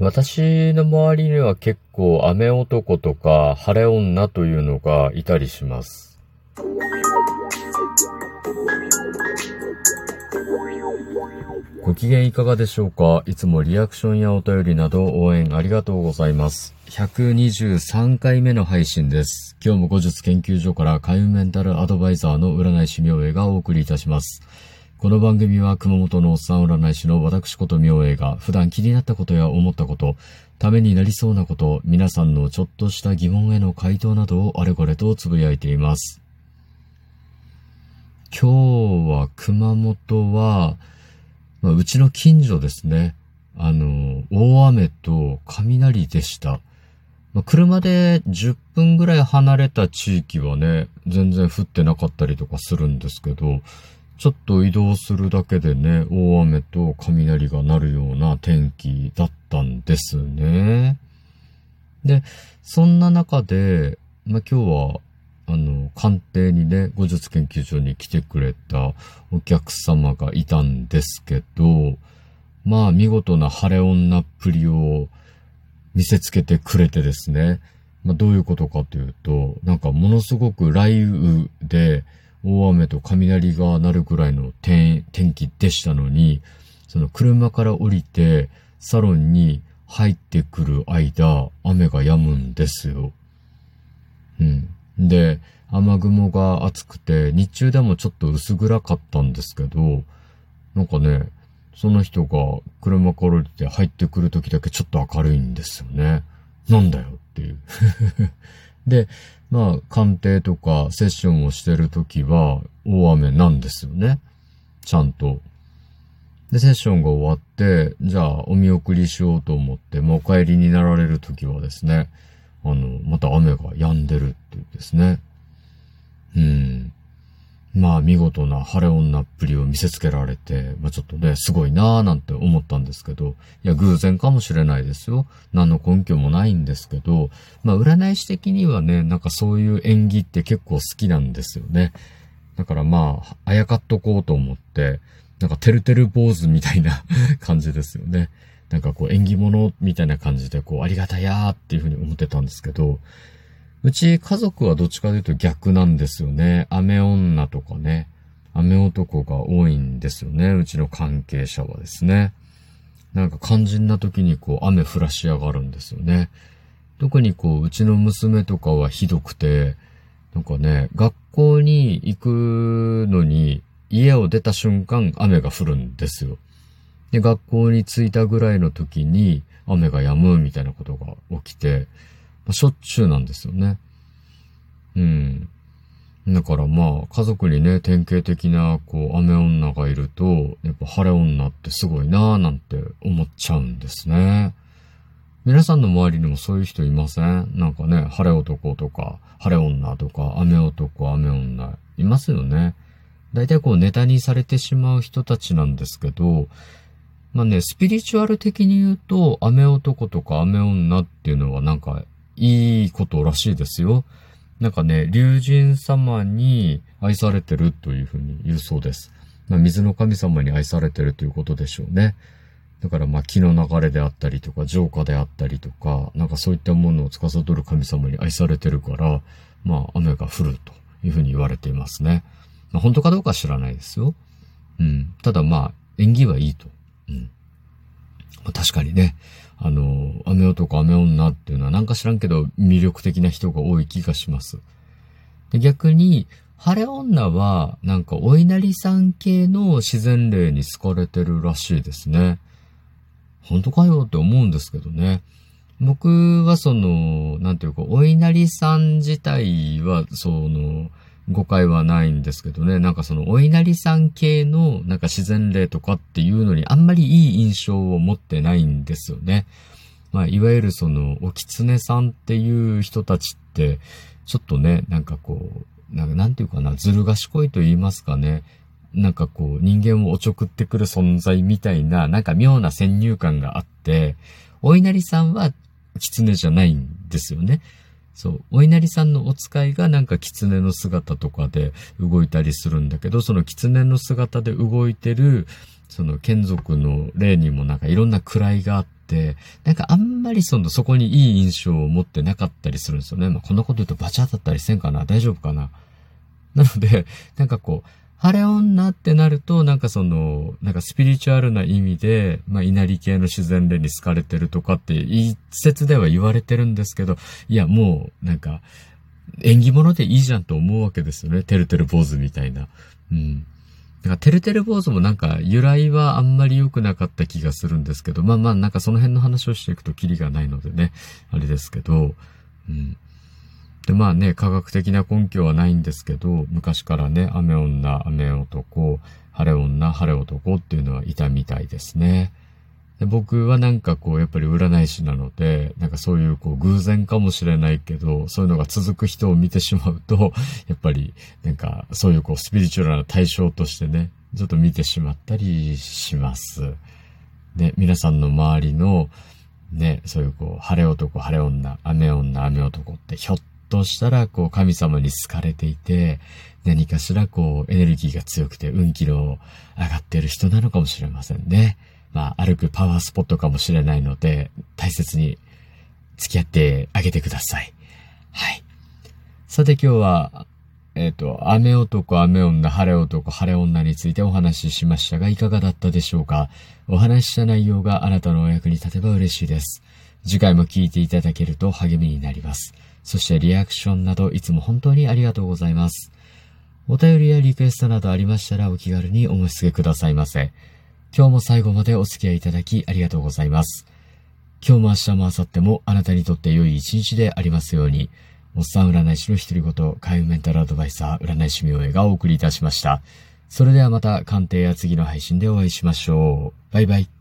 私の周りには結構雨男とか晴れ女というのがいたりします。ご機嫌いかがでしょうか？いつもリアクションやお便りなど応援ありがとうございます。123回目の配信です。今日も後日研究所から海運メンタルアドバイザーの占い師明恵がお送りいたします。この番組は熊本のおっさん占い師の私こと明恵が普段気になったことや思ったこと、ためになりそうなこと、皆さんのちょっとした疑問への回答などをあれこれとつぶやいています。今日は熊本は、まあ、うちの近所ですね。あの、大雨と雷でした。まあ、車で10分ぐらい離れた地域はね、全然降ってなかったりとかするんですけど、ちょっと移動するだけでね、大雨と雷が鳴るような天気だったんですね。で、そんな中で、まあ、今日は、あの、鑑定にね、後日研究所に来てくれたお客様がいたんですけど、まあ、見事な晴れ女っぷりを見せつけてくれてですね。まあ、どういうことかというと、なんかものすごく雷雨で、大雨と雷が鳴るぐらいの天気でしたのに、その車から降りてサロンに入ってくる間、雨が止むんですよ。うん。で、雨雲が厚くて、日中でもちょっと薄暗かったんですけど、なんかね、その人が車から降りて入ってくる時だけちょっと明るいんですよね。なんだよっていうで、まあ、鑑定とかセッションをしてるときは大雨なんですよね。ちゃんと。で、セッションが終わって、じゃあお見送りしようと思って、もうお帰りになられるときはですね、あの、また雨が止んでるっていうですね。うん。まあ見事な晴れ女っぷりを見せつけられて、まあちょっとね、すごいなぁなんて思ったんですけど、いや偶然かもしれないですよ。何の根拠もないんですけど、まあ占い師的にはね、なんかそういう演技って結構好きなんですよね。だからまあ、あやかっとこうと思って、なんかてるてる坊主みたいな 感じですよね。なんかこう演技物みたいな感じでこうありがたやーっていうふうに思ってたんですけど、うち家族はどっちかというと逆なんですよね。雨女とかね。雨男が多いんですよね。うちの関係者はですね。なんか肝心な時にこう雨降らしやがるんですよね。特にこう、うちの娘とかはひどくて、なんかね、学校に行くのに家を出た瞬間雨が降るんですよ。で、学校に着いたぐらいの時に雨が止むみたいなことが起きて、しょっちゅうなんですよね。うん。だからまあ、家族にね、典型的な、こう、雨女がいると、やっぱ晴れ女ってすごいなぁなんて思っちゃうんですね。皆さんの周りにもそういう人いません？なんかね、晴れ男とか、晴れ女とか、雨男、雨女、いますよね。大体こうネタにされてしまう人たちなんですけど、まあね、スピリチュアル的に言うと、雨男とか雨女っていうのはなんかいいことらしいですよ。なんかね、竜神様に愛されてるというふうに言うそうです。まあ、水の神様に愛されてるということでしょうね。だからまあ気の流れであったりとか浄化であったりとか、なんかそういったものを司る神様に愛されてるから、まあ雨が降るというふうに言われていますね。まあ本当かどうか知らないですよ。うん。ただまあ縁起はいいと。うん。ま、確かにね、あの、雨男、雨女っていうのはなんか知らんけど魅力的な人が多い気がします。で逆に、晴れ女は、なんかお稲荷さん系の自然霊に好かれてるらしいですね。本当かよって思うんですけどね。僕はその、なんていうか、お稲荷さん自体は、その、誤解はないんですけどね、なんかそのお稲荷さん系のなんか自然霊とかっていうのにあんまりいい印象を持ってないんですよね。まあ、いわゆるそのお狐さんっていう人たちって、ちょっとね、なんかこう、なんかなんていうかな、ずる賢いと言いますかね。なんかこう、人間をおちょくってくる存在みたいな、なんか妙な先入観があって、お稲荷さんは狐じゃないんですよね。そう。お稲荷さんのお使いがなんか狐の姿とかで動いたりするんだけど、その狐の姿で動いてる、その眷属の例にもなんかいろんな位があって、なんかあんまりその、そこにいい印象を持ってなかったりするんですよね。まあ、こんなこと言うとバチャだったりせんかな大丈夫かななので、なんかこう、晴れ女ってなると、なんかその、なんかスピリチュアルな意味で、まあ、稲荷系の自然霊に好かれてるとかって一説では言われてるんですけど、いや、もう、なんか、縁起物でいいじゃんと思うわけですよね。てるてる坊主みたいな。うん。だから、てるてる坊主もなんか、由来はあんまり良くなかった気がするんですけど、まあまあ、なんかその辺の話をしていくとキリがないのでね、あれですけど、うん。まあね、科学的な根拠はないんですけど、昔からね、雨女、雨男、晴れ女、晴れ男っていうのはいたみたいですね。で僕はなんかこう、やっぱり占い師なので、なんかそういうこう、偶然かもしれないけど、そういうのが続く人を見てしまうと、やっぱり、なんか、そういうこう、スピリチュアルな対象としてね、ちょっと見てしまったりします。ね、皆さんの周りの、ね、そういうこう、晴れ男、晴れ女、雨女、雨男って、ひょっとしたら、こう、神様に好かれていて、何かしら、こう、エネルギーが強くて、運気の上がってる人なのかもしれませんね。まあ、歩くパワースポットかもしれないので、大切に付き合ってあげてください。はい。さて今日は、えっ、ー、と、雨男、雨女、晴れ男、晴れ女についてお話ししましたが、いかがだったでしょうか？お話しした内容があなたのお役に立てば嬉しいです。次回も聞いていただけると励みになります。そしてリアクションなどいつも本当にありがとうございます。お便りやリクエストなどありましたらお気軽にお申し付けくださいませ。今日も最後までお付き合いいただきありがとうございます。今日も明日も明後日もあなたにとって良い一日でありますように、おっさん占い師の一人ごと、海運メンタルアドバイザー占い師名絵がお送りいたしました。それではまた鑑定や次の配信でお会いしましょう。バイバイ。